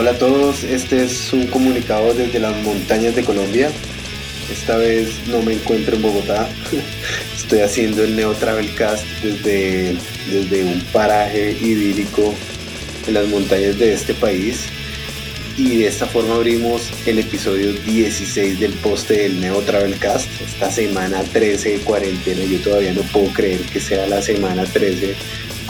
Hola a todos, este es un comunicado desde las montañas de Colombia. Esta vez no me encuentro en Bogotá, estoy haciendo el Neo Travelcast desde, desde un paraje idílico en las montañas de este país. Y de esta forma abrimos el episodio 16 del poste del Neo Travelcast. Esta semana 13 de cuarentena, yo todavía no puedo creer que sea la semana 13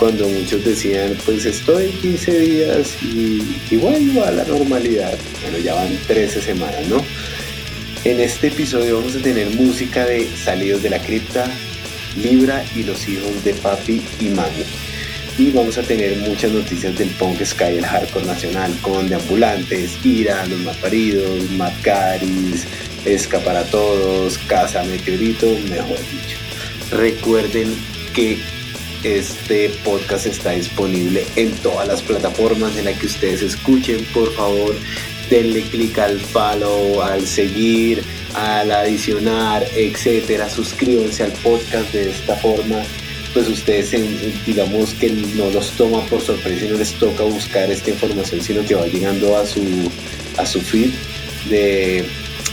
cuando muchos decían, pues estoy 15 días y, igual va a la normalidad. Bueno, ya van 13 semanas, ¿no? En este episodio vamos a tener música de Salidos de la Cripta, Libra y los hijos de Papi y Mami. Y vamos a tener muchas noticias del punk sky, el hardcore nacional, con Deambulantes, Ira, Los Malparidos, Mad Caris, Esca para Todos, Casa Meteorito, mejor dicho. Recuerden que este podcast está disponible en todas las plataformas en las que ustedes escuchen. Por favor, denle clic al follow, al seguir, al adicionar, etcétera. Suscríbanse al podcast de esta forma. Pues ustedes, digamos que no los toma por sorpresa y no les toca buscar esta información, sino que va llegando a su, a su feed de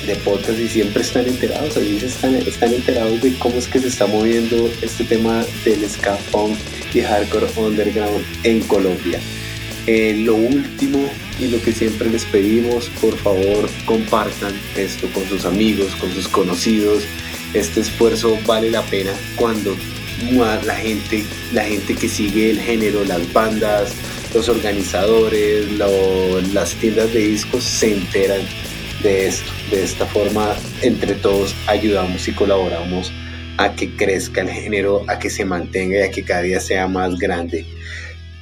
de podcast y siempre están enterados, allí están, están enterados de cómo es que se está moviendo este tema del ska punk y hardcore underground en Colombia. Eh, lo último y lo que siempre les pedimos, por favor compartan esto con sus amigos, con sus conocidos. Este esfuerzo vale la pena cuando la gente, la gente que sigue el género, las bandas, los organizadores, las tiendas de discos se enteran de esto. De esta forma, entre todos ayudamos y colaboramos a que crezca el género, a que se mantenga y a que cada día sea más grande.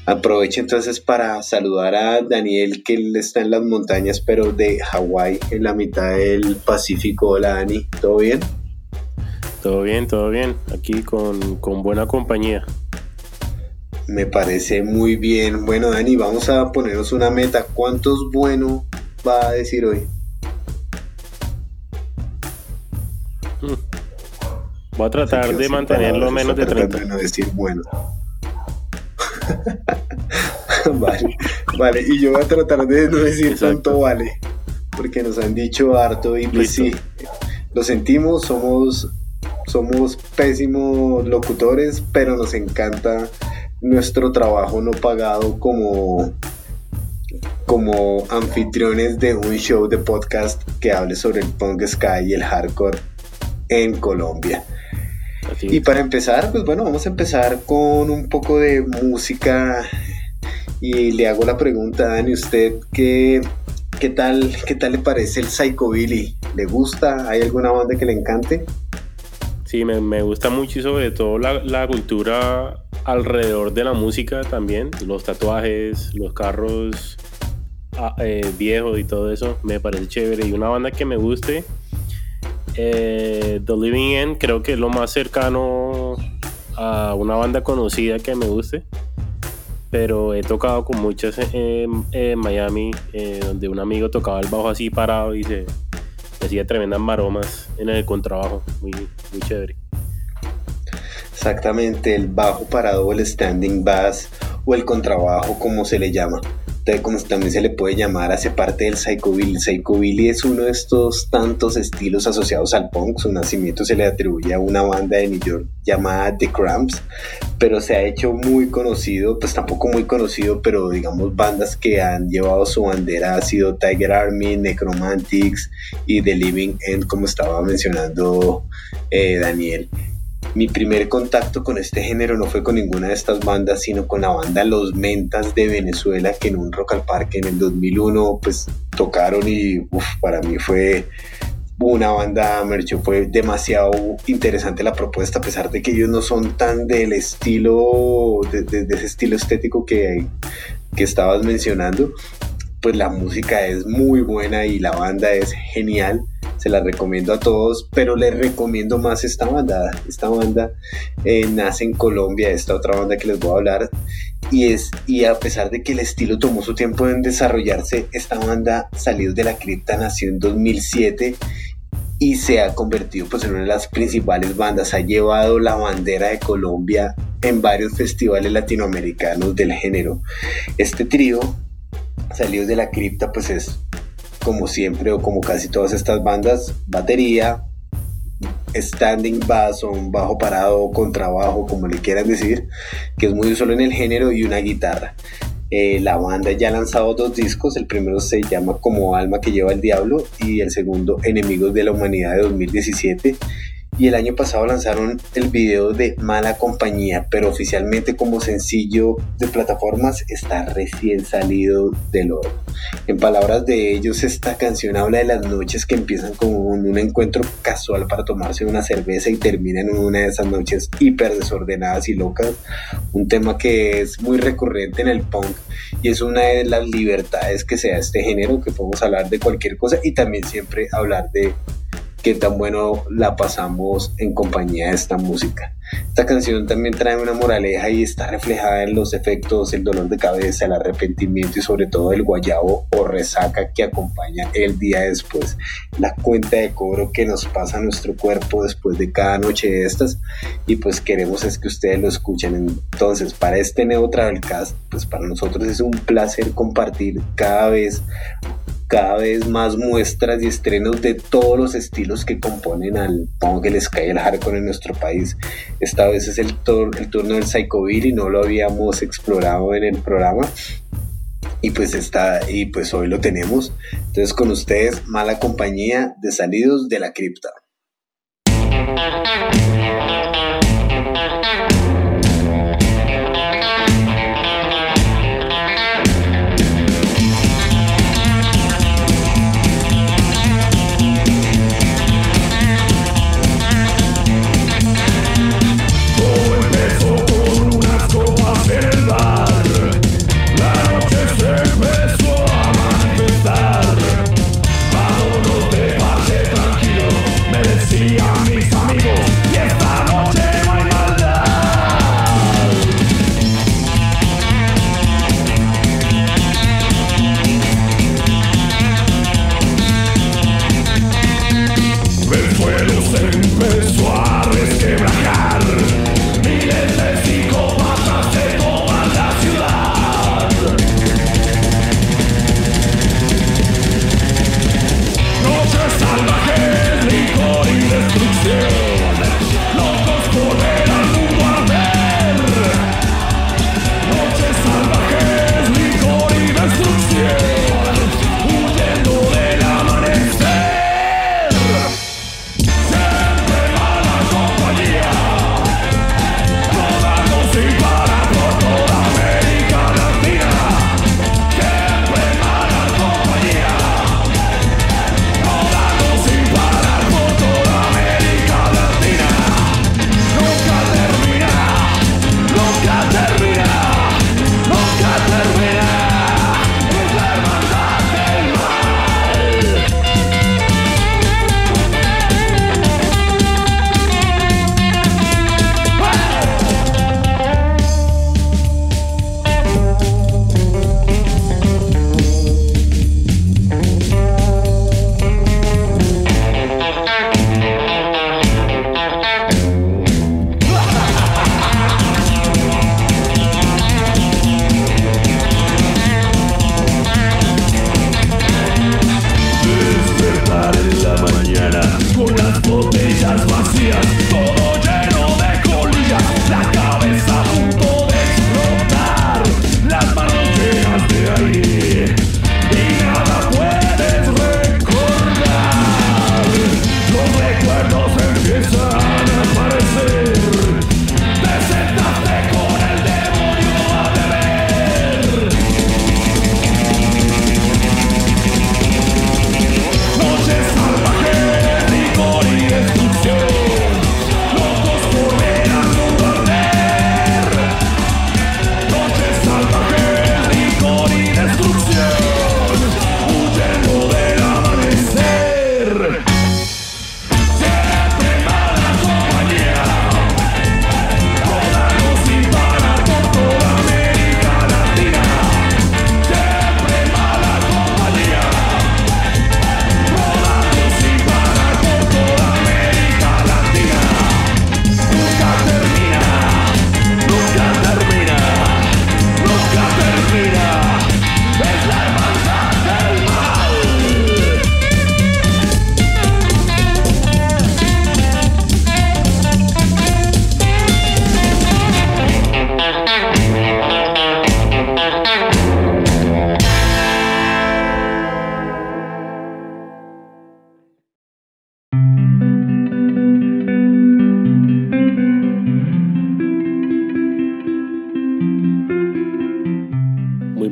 Aprovecho entonces para saludar a Daniel, que él está en las montañas, pero de Hawái, en la mitad del Pacífico. Hola Dani, ¿todo bien? Todo bien, todo bien. Aquí con, con buena compañía. Me parece muy bien. Bueno, Dani, vamos a ponernos una meta. ¿Cuántos bueno va a decir hoy? Voy a tratar de mantenerlo menos de 30. no decir bueno. vale, vale. Y yo voy a tratar de no decir tanto vale. Porque nos han dicho harto y pues sí, lo sentimos, somos, somos pésimos locutores, pero nos encanta nuestro trabajo no pagado como como anfitriones de un show de podcast que hable sobre el punk sky y el hardcore en Colombia. Y para empezar, pues bueno, vamos a empezar con un poco de música y le hago la pregunta a Dani, ¿usted qué, qué, tal, qué tal le parece el Psychobilly? ¿Le gusta? ¿Hay alguna banda que le encante? Sí, me, me gusta mucho y sobre todo la, la, cultura alrededor de la música también, los tatuajes, los carros ah, eh, viejos y todo eso, me parece chévere. Y una banda que me guste eh, The Living End creo que es lo más cercano a una banda conocida que me guste. Pero he tocado con muchas en, Miami, eh, donde un amigo tocaba el bajo así parado y se hacía tremendas maromas en el contrabajo. Muy, muy chévere. Exactamente, el bajo parado el standing bass o el contrabajo, como se le llama como también se le puede llamar, hace parte del psychobilly. Psychobilly es uno de estos tantos estilos asociados al punk. Su nacimiento se le atribuye a una banda de New York llamada The Cramps, pero se ha hecho muy conocido, pues tampoco muy conocido, pero digamos bandas que han llevado su bandera ha sido Tiger Army, Necromantics y The Living End, como estaba mencionando eh, Daniel mi primer contacto con este género no fue con ninguna de estas bandas, sino con la banda Los Mentas de Venezuela, que en un Rock al Parque en el 2001 pues tocaron y para mí fue una banda mercho, fue demasiado interesante la propuesta, a pesar de que ellos no son tan del estilo, de, ese estilo estético que, que estabas mencionando, pues la música es muy buena y la banda es genial se la recomiendo a todos, pero les recomiendo más esta banda. Esta banda eh, nace en Colombia, esta otra banda que les voy a hablar, y, es, y a pesar de que el estilo tomó su tiempo en desarrollarse, esta banda salió de la cripta nació en 2007 y se ha convertido pues, en una de las principales bandas. Ha llevado la bandera de Colombia en varios festivales latinoamericanos del género. Este trío Salidos de la Cripta pues es como siempre o como casi todas estas bandas, batería, standing bass o un bajo parado, contrabajo, como le quieran decir, que es muy usual en el género y una guitarra. Eh, la banda ya ha lanzado dos discos, el primero se llama Como Alma que lleva el Diablo y el segundo Enemigos de la Humanidad de 2017 y el año pasado lanzaron el video de Mala Compañía, pero oficialmente como sencillo de plataformas está recién salido del oro. En palabras de ellos, esta canción habla de las noches que empiezan con un encuentro casual para tomarse una cerveza y terminan en una de esas noches hiper desordenadas y locas. Un tema que es muy recurrente en el punk y es una de las libertades que se da este género, que podemos hablar de cualquier cosa y también siempre hablar de qué tan bueno la pasamos en compañía de esta música. Esta canción también trae una moraleja y está reflejada en los efectos, el dolor de cabeza, el arrepentimiento y sobre todo el guayabo o resaca que acompaña el día después. La cuenta de cobro que nos pasa a nuestro cuerpo después de cada noche de estas y pues queremos es que ustedes lo escuchen. Entonces para este Neo Travelcast, pues para nosotros es un placer compartir cada vez cada vez más muestras y estrenos de todos los estilos que componen al punk, el sky el hardcore en nuestro país. Esta vez es el, el turno del Psychobilly, no lo habíamos explorado en el programa. Y pues está, y pues hoy lo tenemos. Entonces con ustedes, mala compañía de salidos de la cripta.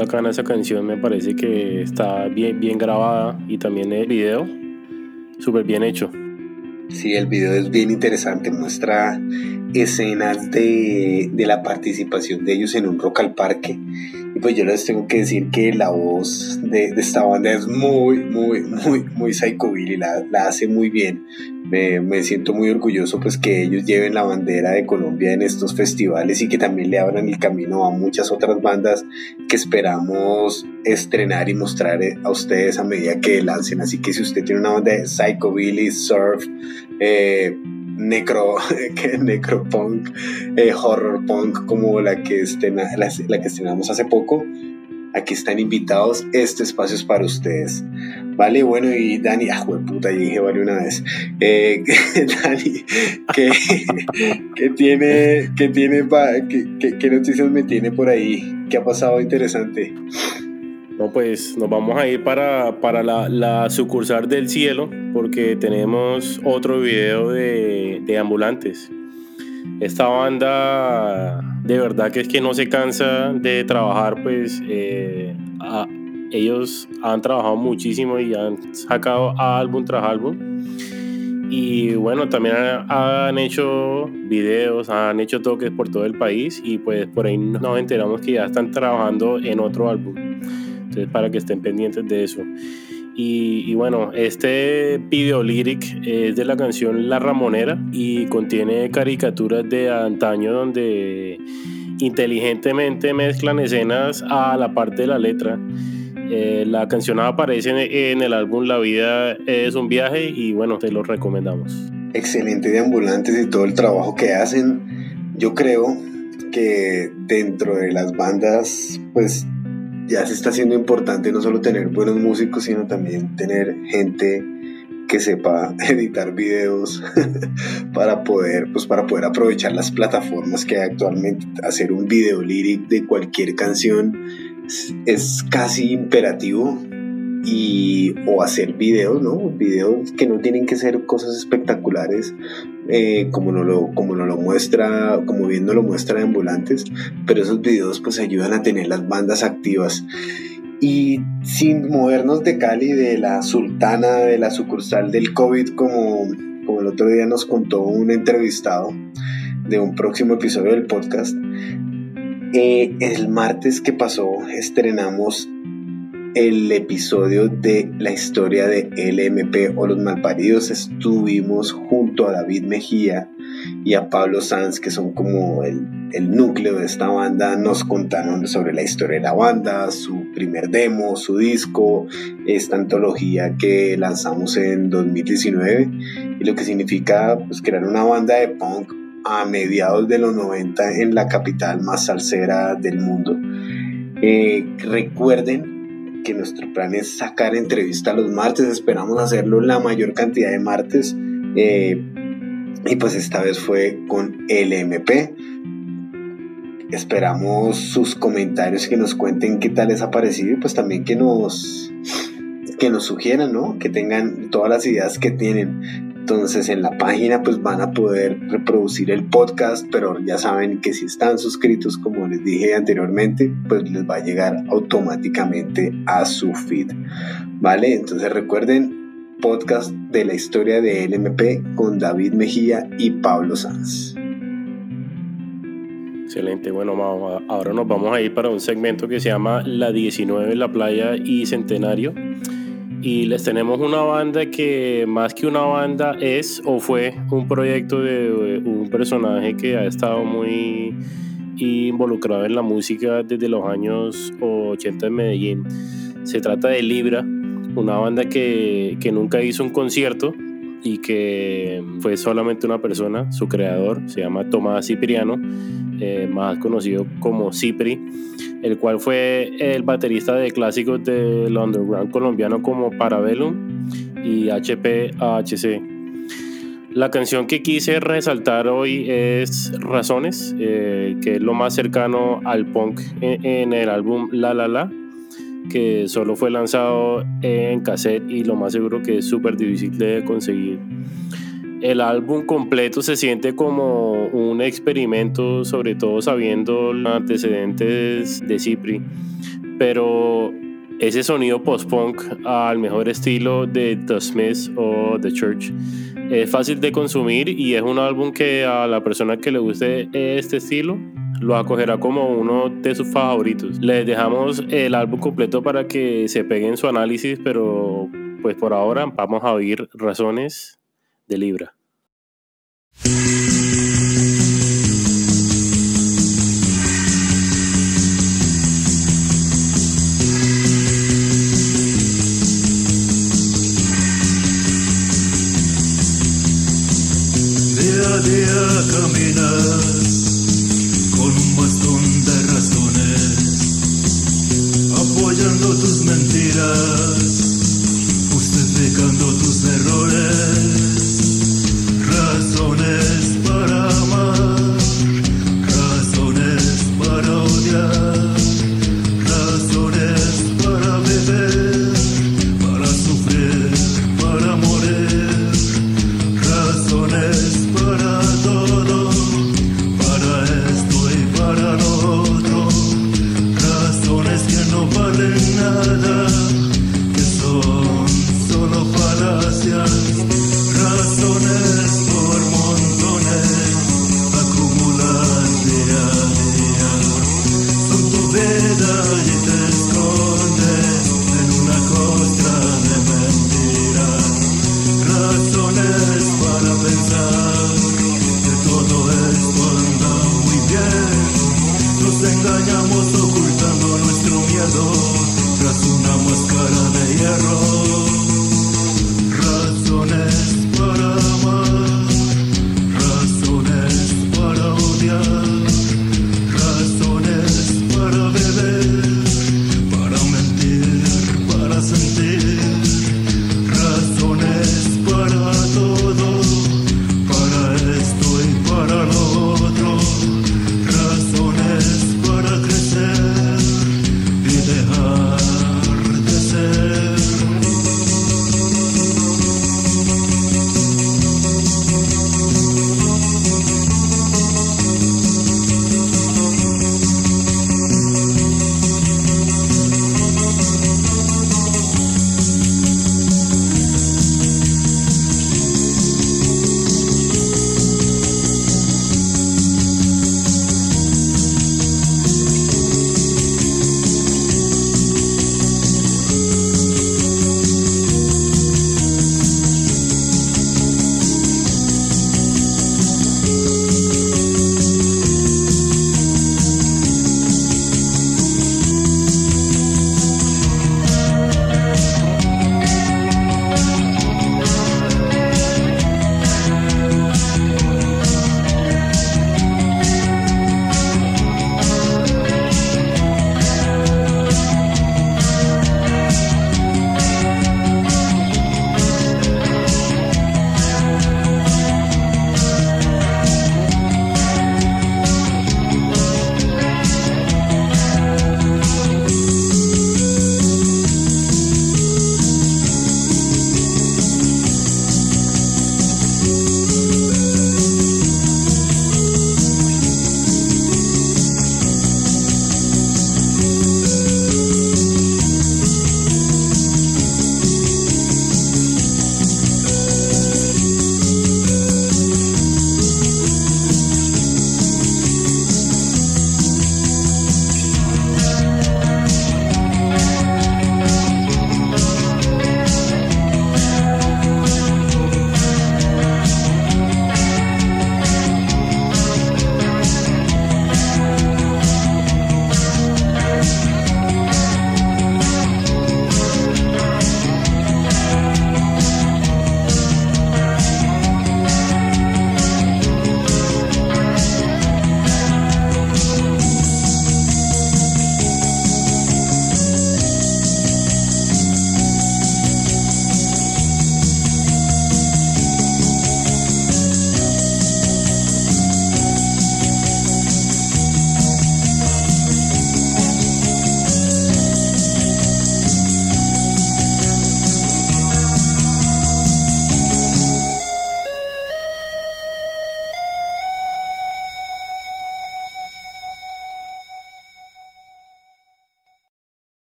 Bacana esa canción, me parece que está bien, bien grabada y también el video, súper bien hecho. Sí, el video es bien interesante, muestra escenas de, de, la participación de ellos en un rock al parque. Y pues yo les tengo que decir que la voz de, de esta banda es muy, muy, muy, muy psychobilly, la, la hace muy bien. Me, siento muy orgulloso pues que ellos lleven la bandera de Colombia en estos festivales y que también le abran el camino a muchas otras bandas que esperamos estrenar y mostrar a ustedes a medida que lancen. Así que si usted tiene una banda de psychobilly, surf, eh, necro, necropunk, eh, horror punk como la que, la, que estrenamos hace poco. Aquí están invitados, este espacio es para ustedes. Vale, bueno, y Dani, ah, puta, dije vale una vez. Eh, Dani, ¿qué, tiene, qué, tiene qué noticias me tiene por ahí? ¿Qué ha pasado interesante? No, pues nos vamos a ir para, para la, la, sucursal del cielo porque tenemos otro video de, de, ambulantes. Esta banda de verdad que es que no se cansa de trabajar, pues eh, ellos han trabajado muchísimo y han sacado álbum tras álbum. Y bueno, también han hecho videos, han hecho toques por todo el país y pues por ahí nos enteramos que ya están trabajando en otro álbum. Entonces, para que estén pendientes de eso. Y, bueno, este video lyric es de la canción La Ramonera y contiene caricaturas de antaño donde inteligentemente mezclan escenas a la parte de la letra. Eh, la canción aparece en, el álbum La vida es un viaje y bueno, te lo recomendamos. Excelente de ambulantes y todo el trabajo que hacen. Yo creo que dentro de las bandas, pues ya se está haciendo importante no solo tener buenos músicos, sino también tener gente que sepa editar videos para poder pues para poder aprovechar las plataformas que hay actualmente hacer un video lyric de cualquier canción es casi imperativo y o hacer videos, ¿no? Videos que no tienen que ser cosas espectaculares eh, como, no lo, como no lo muestra, como bien lo muestra Ambulantes, pero esos videos pues ayudan a tener las bandas activas. Y sin movernos de Cali, de la sultana, de la sucursal del COVID, como, como el otro día nos contó un entrevistado de un próximo episodio del podcast, eh, el martes que pasó estrenamos el episodio de la historia de LMP o los malparidos. Estuvimos junto a David Mejía y a Pablo Sanz que son como el, el, núcleo de esta banda. Nos contaron sobre la historia de la banda su primer demo su disco esta antología que lanzamos en 2019 y lo que significa pues, crear una banda de punk a mediados de los 90 en la capital más salsera del mundo eh, recuerden que nuestro plan es sacar entrevista los martes, esperamos hacerlo la mayor cantidad de martes eh, y pues esta vez fue con LMP. Esperamos sus comentarios que nos cuenten qué tal les ha parecido y pues también que nos que nos sugieran, ¿no? Que tengan todas las ideas que tienen. Entonces en la página pues van a poder reproducir el podcast, pero ya saben que si están suscritos, como les dije anteriormente, pues les va a llegar automáticamente a su feed. ¿Vale? Entonces recuerden, podcast de la historia de LMP con David Mejía y Pablo Sanz. Excelente, bueno, ahora nos vamos a ir para un segmento que se llama La 19, la playa y centenario y les tenemos una banda que más que una banda es o fue un proyecto de un personaje que ha estado muy involucrado en la música desde los años 80 en Medellín. Se trata de Libra, una banda que, que nunca hizo un concierto y que fue solamente una persona, su creador, se llama Tomás Cipriano, eh, más conocido como Cipri el cual fue el baterista de clásicos del underground colombiano como Parabellum y HPAHC. La canción que quise resaltar hoy es Razones, eh, que es lo más cercano al punk en, el álbum La La La, que solo fue lanzado en cassette y lo más seguro que es súper difícil de conseguir el álbum completo se siente como un experimento, sobre todo sabiendo los antecedentes de Cipri. pero ese sonido post-punk al mejor estilo de The Smiths o The Church es fácil de consumir y es un álbum que a la persona que le guste este estilo lo acogerá como uno de sus favoritos. Les dejamos el álbum completo para que se peguen su análisis, pero pues por ahora vamos a oír razones de Libra. Razones para crecer.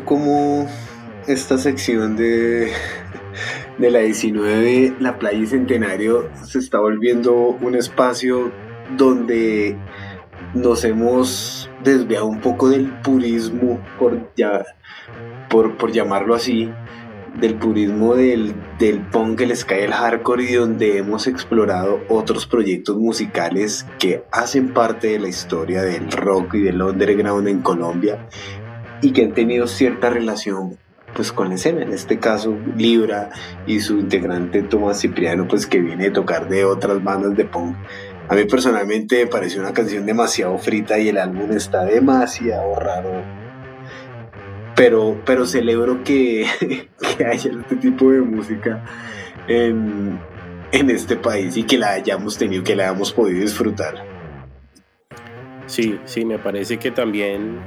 Cómo esta sección de, de la 19, la playa Centenario, se está volviendo un espacio donde nos hemos desviado un poco del purismo, por, ya, por, por llamarlo así, del purismo del, del punk, el ska y el hardcore y donde hemos explorado otros proyectos musicales que hacen parte de la historia del rock y del underground en Colombia y que han tenido cierta relación pues con la escena, en este caso Libra y su integrante Tomás Cipriano pues que viene a tocar de otras bandas de punk. A mí personalmente me pareció una canción demasiado frita y el álbum está demasiado raro. Pero, pero celebro que, que haya este tipo de música en, en este país y que la hayamos tenido, que la hayamos podido disfrutar. Sí, sí, me parece que también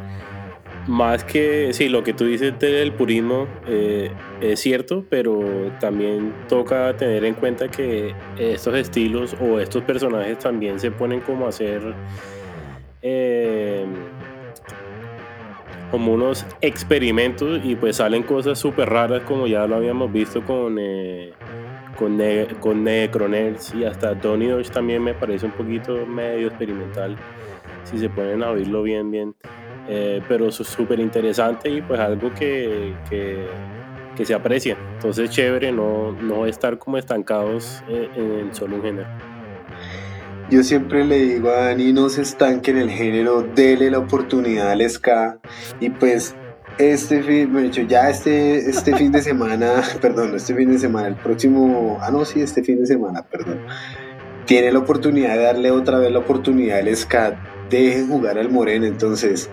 más que, sí, lo que tú dices del purismo eh, es cierto, pero también toca tener en cuenta que estos estilos o estos personajes también se ponen como a hacer eh, como unos experimentos y pues salen cosas súper raras como ya lo habíamos visto con... Eh, con, con Necronerds y hasta Tony Dodge también me parece un poquito medio experimental si se ponen a oírlo bien bien eh, pero súper interesante y pues algo que, que, que, se aprecia. Entonces chévere no, no estar como estancados en, solo un género. Yo siempre le digo a Dani, no se estanque en el género, dele la oportunidad al ska y pues este fin, ya este, este fin de semana, perdón, este fin de semana, el próximo, ah no, sí, este fin de semana, perdón, tiene la oportunidad de darle otra vez la oportunidad al ska dejen jugar al Moreno. Entonces,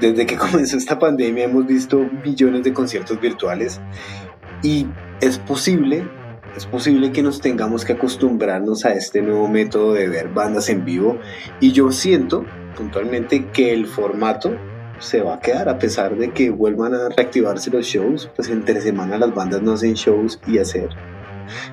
desde que comenzó esta pandemia hemos visto millones de conciertos virtuales y es posible, es posible que nos tengamos que acostumbrarnos a este nuevo método de ver bandas en vivo y yo siento puntualmente que el formato se va a quedar a pesar de que vuelvan a reactivarse los shows, pues entre semana las bandas no hacen shows y hacer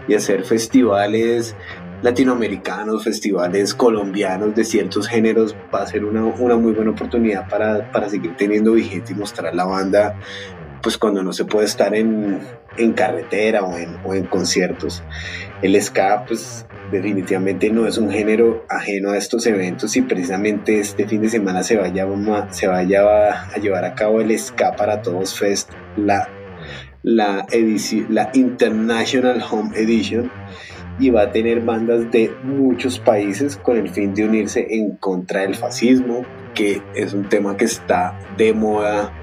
y hacer festivales latinoamericanos, festivales colombianos de ciertos géneros, va a ser una, una muy buena oportunidad para, para, seguir teniendo vigente y mostrar la banda, pues cuando no se puede estar en, en carretera o en, o en, conciertos. El ska, pues definitivamente no es un género ajeno a estos eventos y precisamente este fin de semana se vaya, se vaya a llevar a cabo el Ska para Todos Fest, la, la, edición, la International Home Edition y va a tener bandas de muchos países con el fin de unirse en contra del fascismo, que es un tema que está de moda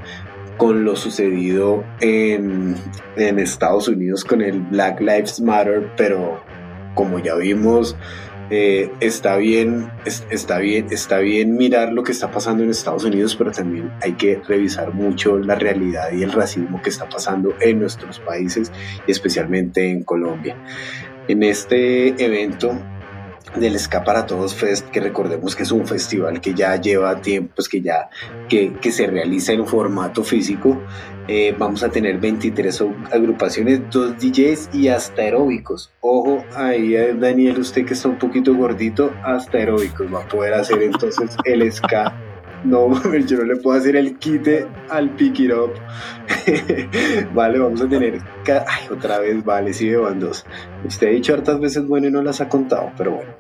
con lo sucedido en, en Estados Unidos con el Black Lives Matter, pero como ya vimos, eh, está bien, está bien, está bien mirar lo que está pasando en Estados Unidos, pero también hay que revisar mucho la realidad y el racismo que está pasando en nuestros países y especialmente en Colombia en este evento del Ska para Todos Fest, que recordemos que es un festival que ya lleva tiempo, pues que ya que, que se realiza en formato físico. Eh, vamos a tener 23 agrupaciones, dos DJs y hasta aeróbicos. Ojo, ahí eh, Daniel, usted que está un poquito gordito, hasta aeróbicos va a poder hacer entonces el ska no, yo no le puedo hacer el quite al pick it up. vale, vamos a tener. Ay, otra vez, vale, sí, van dos. Usted ha dicho hartas veces bueno y no las ha contado, pero bueno.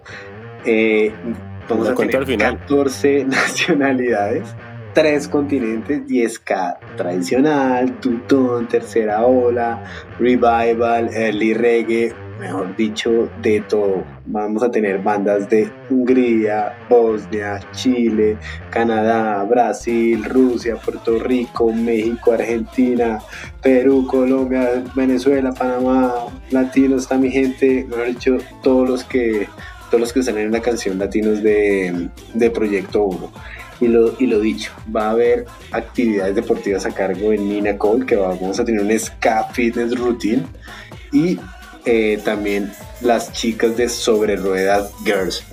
Eh, vamos a tener al final. 14 nacionalidades, 3 continentes, 10K tradicional, tutón, tercera ola, revival, early reggae, mejor dicho, de todo. Vamos a tener bandas de Hungría, Bosnia, Chile, Canadá, Brasil, Rusia, Puerto Rico, México, Argentina, Perú, Colombia, Venezuela, Panamá, latinos, está mi gente, mejor dicho, todos los que todos los que salen en la canción latinos de, de Proyecto 1. Y lo, y lo dicho, va a haber actividades deportivas a cargo de Nina Cole, que vamos a tener un ska fitness routine y eh, también las chicas de Sobre Ruedas Girls.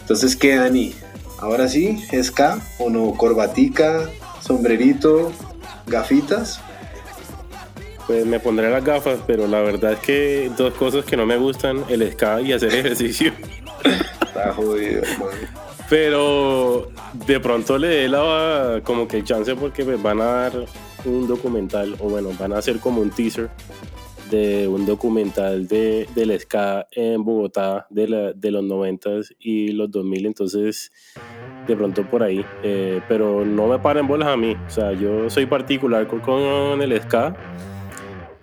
Entonces, ¿qué, Dani? Ahora sí, K o no, corbatica, sombrerito, gafitas. Pues me pondré las gafas, pero la verdad es que dos cosas que no me gustan, el ska y hacer ejercicio. Está jodido, Pero de pronto le dé la como que chance porque me van a dar un documental, o bueno, van a hacer como un teaser de un documental de, del ska en Bogotá de, la, de los 90 y los 2000, entonces de pronto por ahí, eh, pero no me paren bolas a mí, o sea, yo soy particular con, con, el ska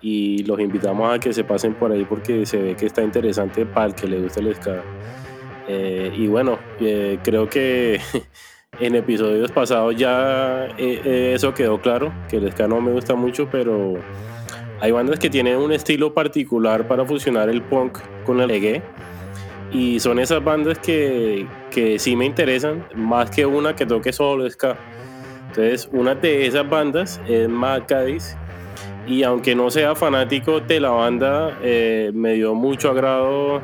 y los invitamos a que se pasen por ahí porque se ve que está interesante para el que le guste el ska. Eh, y bueno, eh, creo que en episodios pasados ya eso quedó claro, que el ska no me gusta mucho, pero hay bandas que tienen un estilo particular para fusionar el punk con el reggae. Y son esas bandas que, que sí me interesan, más que una que toque solo ska. Entonces, una de esas bandas es Mad Cadiz. Y aunque no sea fanático de la banda, eh, me dio mucho agrado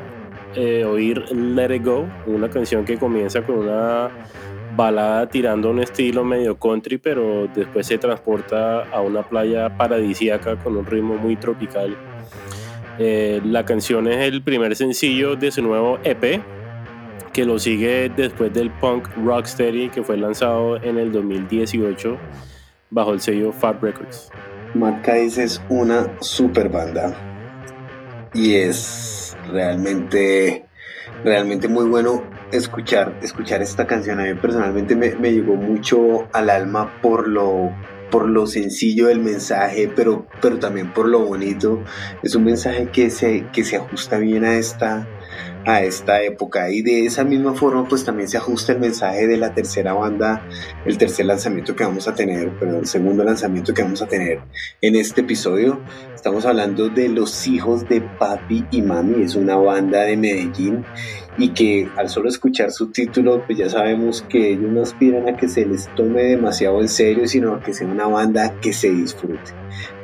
eh, oír Let It Go, una canción que comienza con una balada tirando un estilo medio country, pero después se transporta a una playa paradisíaca con un ritmo muy tropical. Eh, la canción es el primer sencillo de su nuevo EP, que lo sigue después del punk Rocksteady, que fue lanzado en el 2018 bajo el sello Fab Records. Matt es una super banda y es realmente, realmente muy bueno escuchar, escuchar esta canción. A mí personalmente me, me llegó mucho al alma por lo, por lo sencillo del mensaje, pero, pero también por lo bonito. Es un mensaje que se, que se ajusta bien a esta, a esta época y de esa misma forma pues también se ajusta el mensaje de la tercera banda, el tercer lanzamiento que vamos a tener, pero el segundo lanzamiento que vamos a tener en este episodio. Estamos hablando de Los Hijos de Papi y Mami, es una banda de Medellín y que al solo escuchar su título pues ya sabemos que ellos no aspiran a que se les tome demasiado en serio, sino a que sea una banda que se disfrute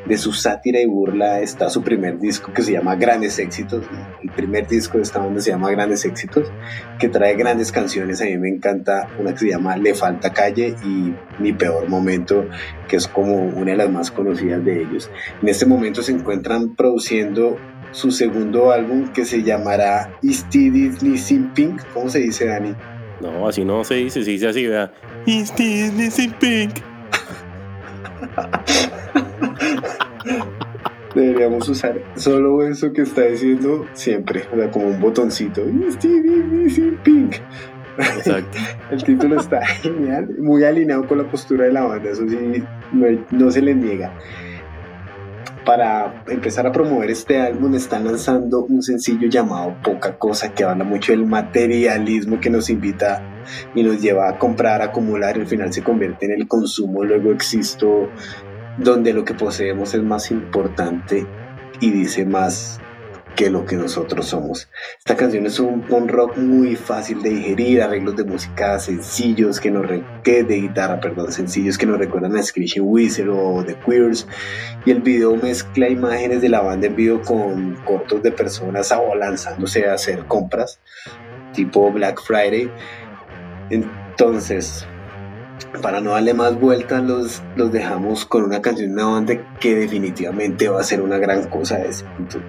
de su sátira y burla está su primer disco que se llama Grandes Éxitos. El primer disco de esta banda se llama Grandes Éxitos, que trae grandes canciones. A mí me encanta una que se llama Le Falta Calle y Mi Peor Momento, que es como una de las más conocidas de ellos. En este momento se encuentran produciendo su segundo álbum que se llamará Is Disney Pink. ¿Cómo se dice, Dani? No, así no se dice, se dice así, vea. Is Disney Pink. Deberíamos usar solo eso que está diciendo siempre, o sea, como un botoncito. Pink. Exacto. El título está genial, muy alineado con la postura de la banda, eso sí, no, se le niega. Para empezar a promover este álbum están lanzando un sencillo llamado Poca Cosa que habla mucho del materialismo que nos invita y nos lleva a comprar, acumular y al final se convierte en el consumo, luego existo donde lo que poseemos es más importante y dice más que lo que nosotros somos. Esta canción es un, rock muy fácil de digerir, arreglos de música sencillos que nos que de guitarra, perdón, sencillos que nos recuerdan a Screeching Wizard o The Queers y el video mezcla imágenes de la banda en vivo con cortos de personas lanzándose a hacer compras tipo Black Friday. Entonces, para no darle más vueltas, los, los dejamos con una canción de una banda que definitivamente va a ser una gran cosa.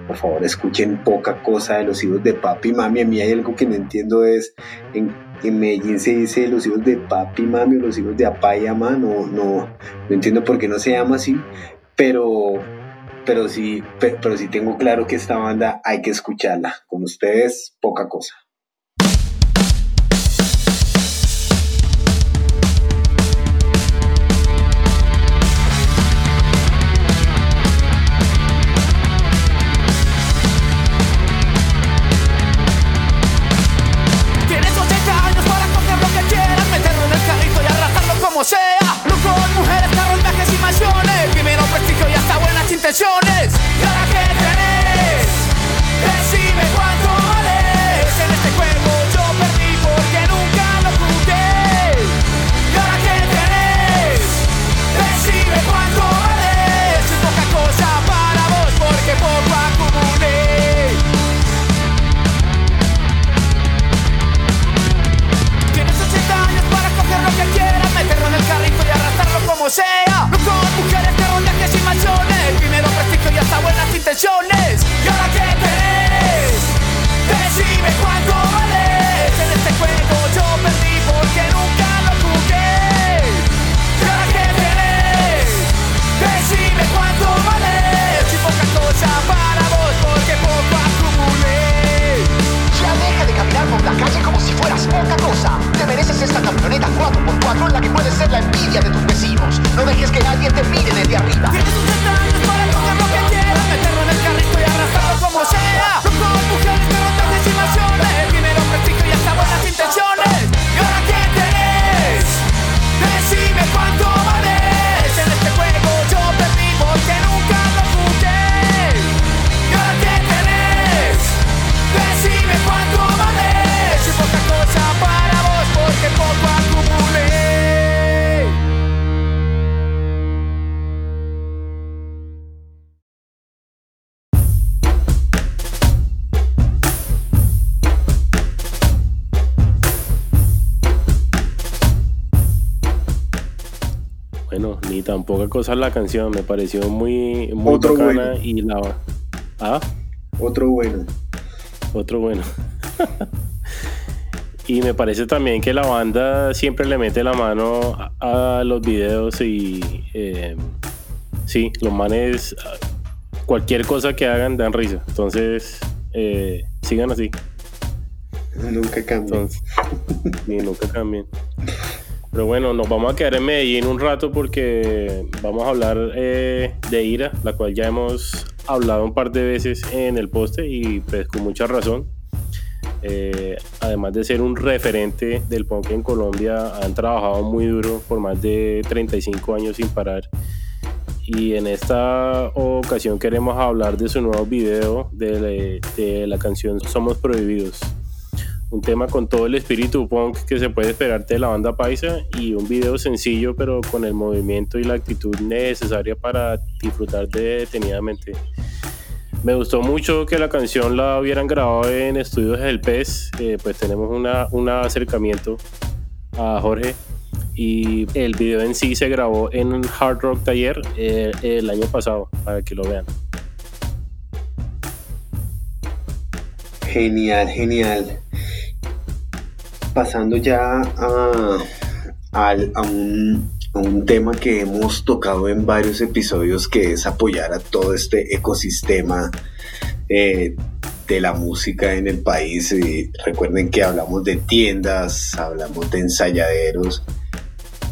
por favor, escuchen poca cosa de los hijos de papi y mami. A mí hay algo que no entiendo es, en, en Medellín se dice los hijos de papi y mami o los hijos de apá y. No, no, no entiendo por qué no se llama así, pero, pero, sí, pero sí tengo claro que esta banda hay que escucharla. Con ustedes, poca cosa. Sea. Poca cosa. Te mereces esta camioneta 4x4 en la que puedes ser la envidia de tus vecinos. No dejes que nadie te mire desde arriba. Cosa la canción, me pareció muy, muy Otro bacana bueno. y la... Ah, Otro bueno. otro bueno. y me parece también que la banda siempre le mete la mano a, a los videos y eh, sí, los manes, ah, cualquier cosa que hagan dan risa. Entonces, eh, sigan así. Nunca cambia. Entonces, ni nunca cambien. Pero bueno, nos vamos a quedar en Medellín un rato porque vamos a hablar eh, de Ira, la cual ya hemos hablado un par de veces en el poste y pues con mucha razón. Eh, además de ser un referente del punk en Colombia, han trabajado muy duro por más de 35 años sin parar. Y en esta ocasión queremos hablar de su nuevo video de, de la canción Somos Prohibidos un tema con todo el espíritu punk que se puede esperarte de la banda paisa y un video sencillo pero con el movimiento y la actitud necesaria para disfrutar detenidamente. Me gustó mucho que la canción la hubieran grabado en estudios del PES, eh, pues tenemos un acercamiento a Jorge y el video en sí se grabó en Hard Rock Taller eh, el año pasado, para que lo vean. Genial, genial. Pasando ya a, un, tema que hemos tocado en varios episodios, que es apoyar a todo este ecosistema eh, de la música en el país. Recuerden que hablamos de tiendas, hablamos de ensayaderos.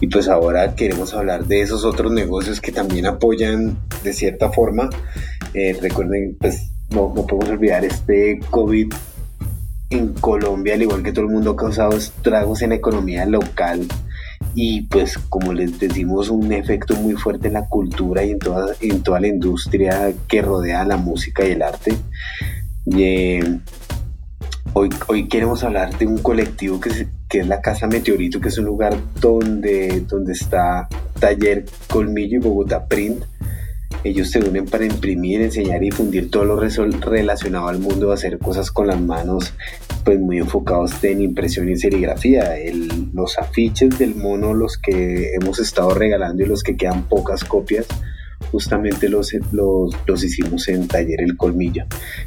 Y pues ahora queremos hablar de esos otros negocios que también apoyan de cierta forma. Eh, recuerden, pues no, no podemos olvidar este COVID en Colombia, al igual que todo el mundo, ha causado estragos en la economía local y pues como les decimos un efecto muy fuerte en la cultura y en toda, en toda la industria que rodea la música y el arte. Eh, hoy, hoy queremos hablar de un colectivo que, se- que es la Casa Meteorito, que es un lugar donde, donde está Taller Colmillo y Bogotá Print. Ellos se unen para imprimir, enseñar y difundir todo lo relacionado al mundo de hacer cosas con las manos, pues muy enfocados en impresión y serigrafía. El- los afiches del mono, los que hemos estado regalando y los que quedan pocas copias, justamente los, los, los hicimos en Taller El Colmillo.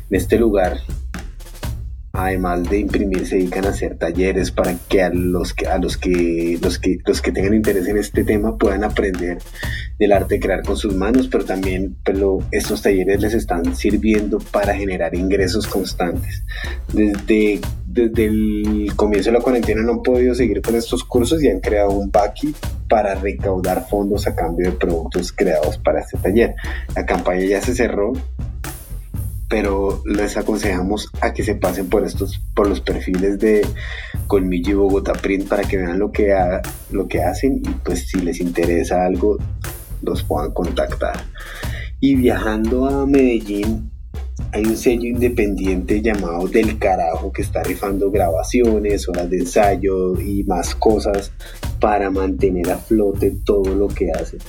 En este lugar además de imprimir se dedican a hacer talleres para que a los que a los que los que los que tengan interés en este tema puedan aprender del arte de crear con sus manos pero también pero estos talleres les están sirviendo para generar ingresos constantes. Desde desde el comienzo de la cuarentena no han podido seguir con estos cursos y han creado un Baki para recaudar fondos a cambio de productos creados para este taller. La campaña ya se cerró pero les aconsejamos a que se pasen por estos por los perfiles de Colmillo y Bogotá Print para que vean lo que lo que hacen y pues si les interesa algo los puedan contactar. Y viajando a Medellín hay un sello independiente llamado Del Carajo que está rifando grabaciones, horas de ensayo y más cosas para mantener a flote todo lo que hacen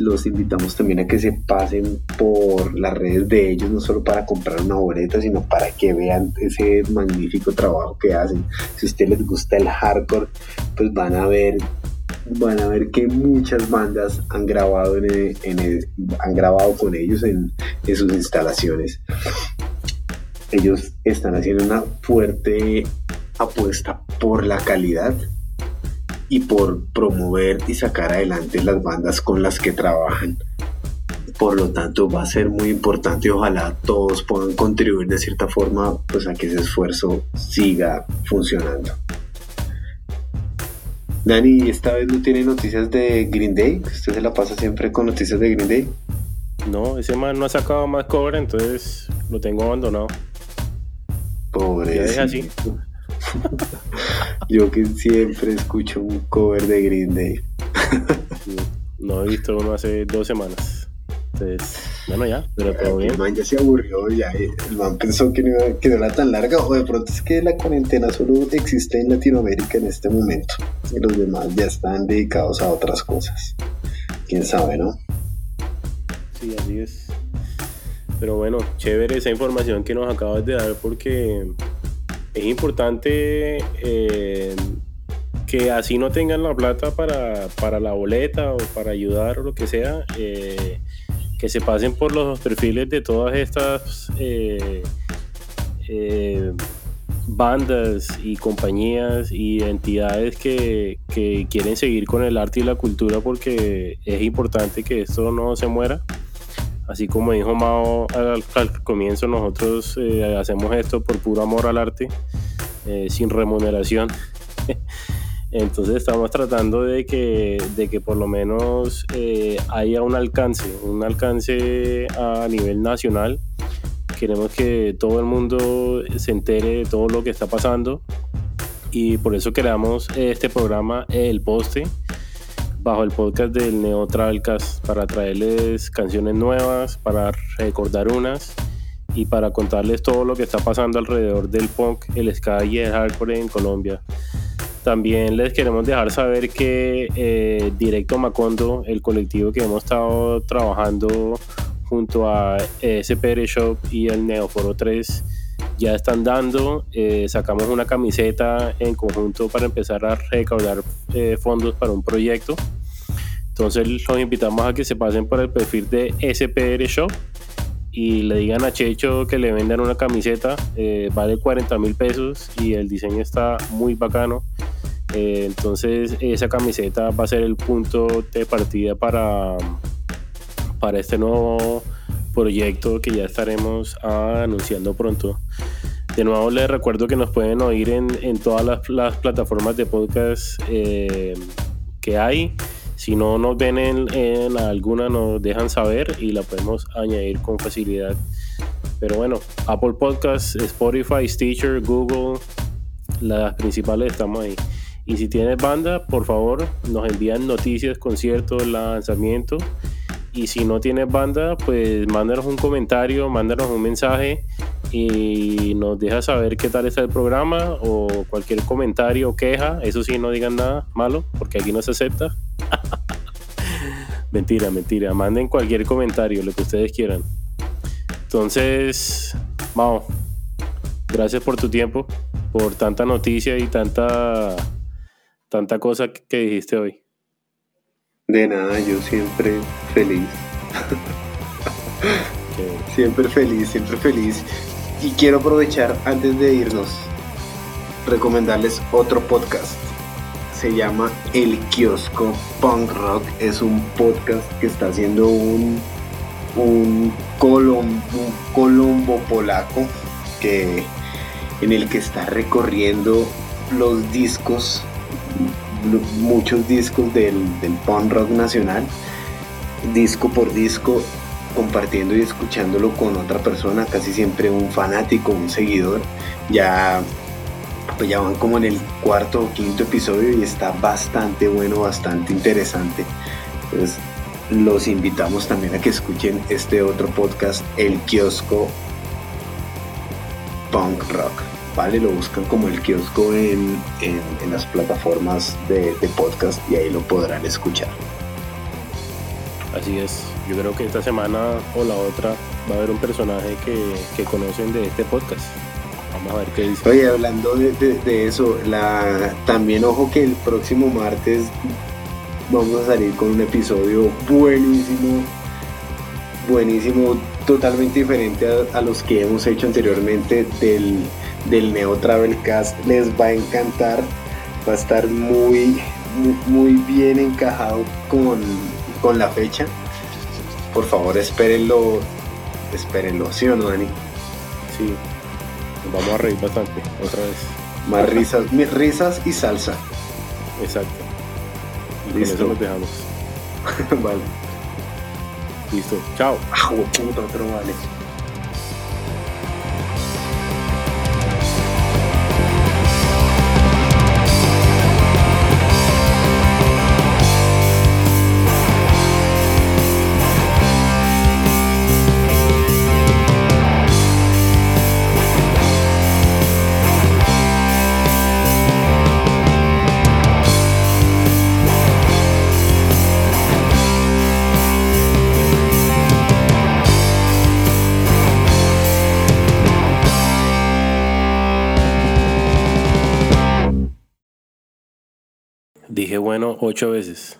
los invitamos también a que se pasen por las redes de ellos, no solo para comprar una boleta, sino para que vean ese magnífico trabajo que hacen. Si a ustedes les gusta el hardcore, pues van a ver van a ver que muchas bandas han grabado, en en han grabado con ellos en, en sus instalaciones. Ellos están haciendo una fuerte apuesta por la calidad y por promover y sacar adelante las bandas con las que trabajan. Por lo tanto, va a ser muy importante y ojalá todos puedan contribuir de cierta forma pues, a que ese esfuerzo siga funcionando. Dani, esta vez no tiene noticias de Green Day. Usted se la pasa siempre con noticias de Green Day. No, ese man no ha sacado más cover, entonces lo tengo abandonado. Pobre. Ya es así. Yo que siempre escucho un cover de Green Day. no he visto uno hace dos semanas. Entonces, bueno, ya, pero todo bien. El man ya se aburrió, ya. El man pensó que no, iba, que no era tan larga. O de pronto es que la cuarentena solo existe en Latinoamérica en este momento. Y los demás ya están dedicados a otras cosas. Quién sabe, ¿no? Sí, así es. Pero bueno, chévere esa información que nos acabas de dar porque es importante eh, que así no tengan la plata para, para, la boleta o para ayudar o lo que sea, eh, que se pasen por los perfiles de todas estas eh, bandas y compañías y entidades que, que quieren seguir con el arte y la cultura porque es importante que esto no se muera así como dijo Mao al, comienzo, nosotros eh, hacemos esto por puro amor al arte, eh, sin remuneración. Entonces estamos tratando de que, de que por lo menos eh, haya un alcance, un alcance a nivel nacional. Queremos que todo el mundo se entere de todo lo que está pasando y por eso creamos este programa El Poste bajo el podcast del Neo Travelcast para traerles canciones nuevas, para recordar unas y para contarles todo lo que está pasando alrededor del punk, el ska y el hardcore en Colombia. También les queremos dejar saber que eh, Directo Macondo, el colectivo que hemos estado trabajando junto a SPR Shop y el Neoforo 3, ya están dando. Eh, sacamos una camiseta en conjunto para empezar a recaudar eh, fondos para un proyecto. Entonces los invitamos a que se pasen por el perfil de SPR Shop y le digan a Checho que le vendan una camiseta. Eh, vale 40 mil pesos y el diseño está muy bacano. entonces esa camiseta va a ser el punto de partida para, para este nuevo proyecto que ya estaremos anunciando pronto. De nuevo les recuerdo que nos pueden oír en, en todas las, plataformas de podcast eh, que hay. Si no nos ven en, en, alguna nos dejan saber y la podemos añadir con facilidad. Pero bueno, Apple Podcasts, Spotify, Stitcher, Google, las principales estamos ahí. Y si tienes banda, por favor, nos envían noticias, conciertos, lanzamiento y si no tienes banda, pues mándanos un comentario, mándanos un mensaje y nos deja saber qué tal está el programa o cualquier comentario o queja. Eso sí, no digan nada malo, porque aquí no se acepta. mentira, mentira. Manden cualquier comentario, lo que ustedes quieran. Entonces, vamos. Gracias por tu tiempo, por tanta noticia y tanta, tanta cosa que dijiste hoy. De nada, yo siempre feliz. siempre feliz, siempre feliz. Y quiero aprovechar antes de irnos, recomendarles otro podcast. Se llama El Kiosco Punk Rock. Es un podcast que está haciendo un, un, colombo, un colombo polaco que, en el que está recorriendo los discos muchos discos del, del punk rock nacional, disco por disco, compartiendo y escuchándolo con otra persona, casi siempre un fanático, un seguidor. Ya, pues ya van como en el cuarto o quinto episodio y está bastante bueno, bastante interesante. Entonces, los invitamos también a que escuchen este otro podcast, El Kiosco Punk Rock. ¿vale? Lo buscan como el kiosco en, las plataformas de, podcast y ahí lo podrán escuchar. Así es, yo creo que esta semana o la otra va a haber un personaje que, conocen de este podcast. Vamos a ver qué dice. Oye, hablando de, eso, la, también ojo que el próximo martes vamos a salir con un episodio buenísimo, buenísimo, totalmente diferente a, los que hemos hecho anteriormente del, del Neo Travel Cast. Les va a encantar, va a estar muy, muy, muy bien encajado con, con la fecha. Por favor, espérenlo, espérenlo, ¿sí o no, Dani? Sí, nos vamos a reír bastante, otra vez. Más risas, mi- risas y salsa. Exacto. Y con Listo. eso nos dejamos. vale. Listo. Chao. Ah, puta, otro vale. Bueno ocho veces.